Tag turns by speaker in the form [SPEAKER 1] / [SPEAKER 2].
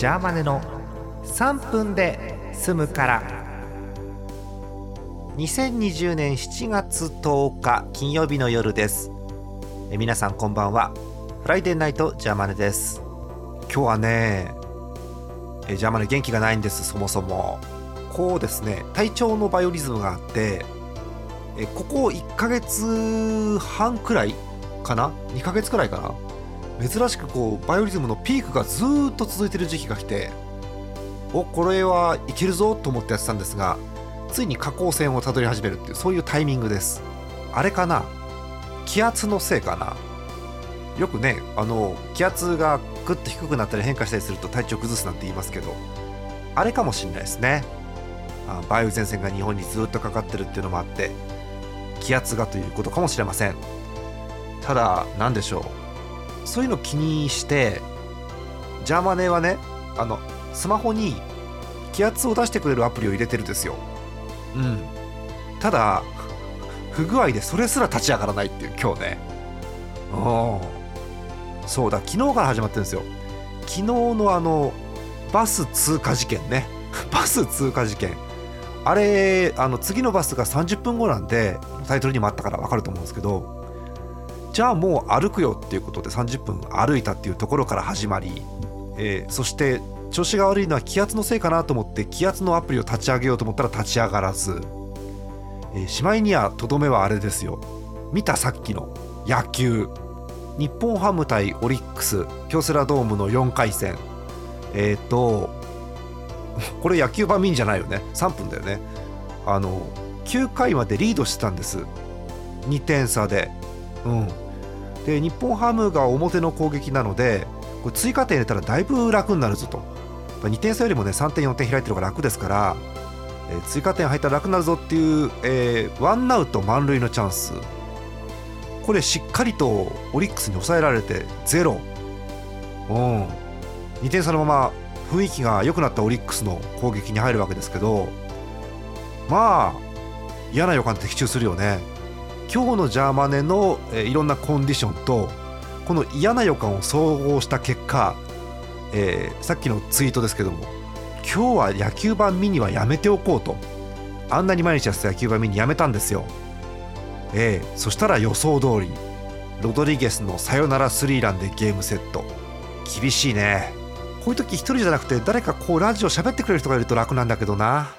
[SPEAKER 1] ジャーマネの3分で済むから。2020年7月10日金曜日の夜です。え皆さんこんばんは。フライデーナイトジャーマネです。今日はねえジャーマネ元気がないんですそもそも。こうですね体調のバイオリズムがあってえここ1ヶ月半くらいかな？2ヶ月くらいかな？珍しくこうバイオリズムのピークがずっと続いてる時期が来ておこれはいけるぞと思ってやってたんですがついに下降線をたどり始めるっていうそういうタイミングです。あれかな？気圧のせいかな？よくねあの気圧がグッと低くなったり変化したりすると体調崩すなんて言いますけどあれかもしれないですね。あ梅雨前線が日本にずっとかかってるっていうのもあって気圧がということかもしれません。ただ何でしょう？そういうの気にしてジャーマネはねあのスマホに気圧を出してくれるアプリを入れてるんですよ。うん。ただ不具合でそれすら立ち上がらないっていう今日ね。うんそうだ昨日から始まってるんですよ。昨日のあのバス通過事件ね。バス通過事件。あれあの次のバスが30分後なんでタイトルにもあったから分かると思うんですけどじゃあもう歩くよっていうことで30分歩いたっていうところから始まり、えーそして調子が悪いのは気圧のせいかなと思って気圧のアプリを立ち上げようと思ったら立ち上がらず、えーしまいにはとどめはあれですよ。見たさっきの野球。日本ハム対オリックス。京セラドームの4回戦。えっ、とこれ野球版見んじゃないよね。3分だよね。あの9回までリードしてたんです。2点差で。うん。で日本ハムが表の攻撃なのでこれ追加点入れたらだいぶ楽になるぞと。2点差よりもね3点4点開いてる方が楽ですから、えー追加点入ったら楽になるぞっていう、えーワンアウト満塁のチャンス。これしっかりとオリックスに抑えられてゼロ。うん。2点差のまま雰囲気が良くなったオリックスの攻撃に入るわけですけどまあ嫌な予感的中するよね。今日のジャーマネの、えーいろんなコンディションとこの嫌な予感を総合した結果、えーさっきのツイートですけども今日は野球盤見にはやめておこうと。あんなに毎日やってた野球盤見にやめたんですよ。ええそしたら予想通りロドリゲスのサヨナラスリーランでゲームセット。厳しいね。こういう時一人じゃなくて誰かこうラジオ喋ってくれる人がいると楽なんだけどな。